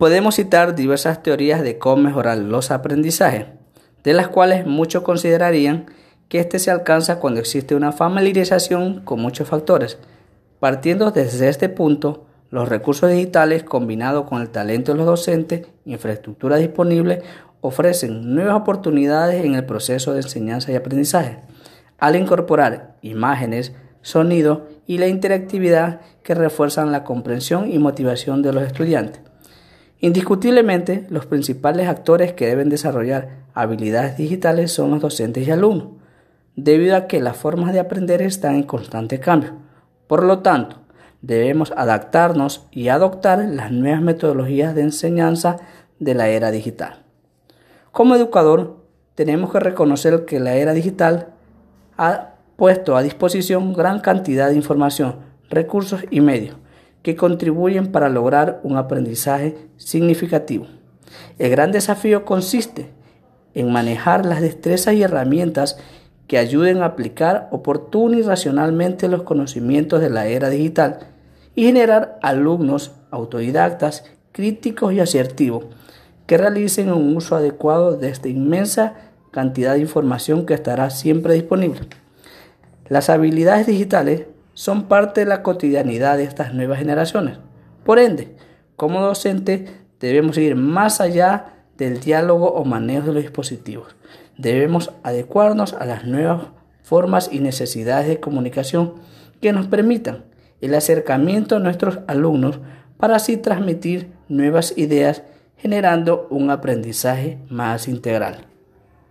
Podemos citar diversas teorías de cómo mejorar los aprendizajes, de las cuales muchos considerarían que este se alcanza cuando existe una familiarización con muchos factores. Partiendo desde este punto, los recursos digitales combinados con el talento de los docentes, infraestructura disponible, ofrecen nuevas oportunidades en el proceso de enseñanza y aprendizaje, al incorporar imágenes, sonido y la interactividad que refuerzan la comprensión y motivación de los estudiantes. Indiscutiblemente, los principales actores que deben desarrollar habilidades digitales son los docentes y alumnos, debido a que las formas de aprender están en constante cambio. Por lo tanto, debemos adaptarnos y adoptar las nuevas metodologías de enseñanza de la era digital. Como educador, tenemos que reconocer que la era digital ha puesto a disposición gran cantidad de información, recursos y medios que contribuyen para lograr un aprendizaje significativo. El gran desafío consiste en manejar las destrezas y herramientas que ayuden a aplicar oportuno y racionalmente los conocimientos de la era digital y generar alumnos autodidactas, críticos y asertivos que realicen un uso adecuado de esta inmensa cantidad de información que estará siempre disponible. Las habilidades digitales son parte de la cotidianidad de estas nuevas generaciones. Por ende, como docentes debemos ir más allá del diálogo o manejo de los dispositivos. Debemos adecuarnos a las nuevas formas y necesidades de comunicación que nos permitan el acercamiento a nuestros alumnos para así transmitir nuevas ideas generando un aprendizaje más integral.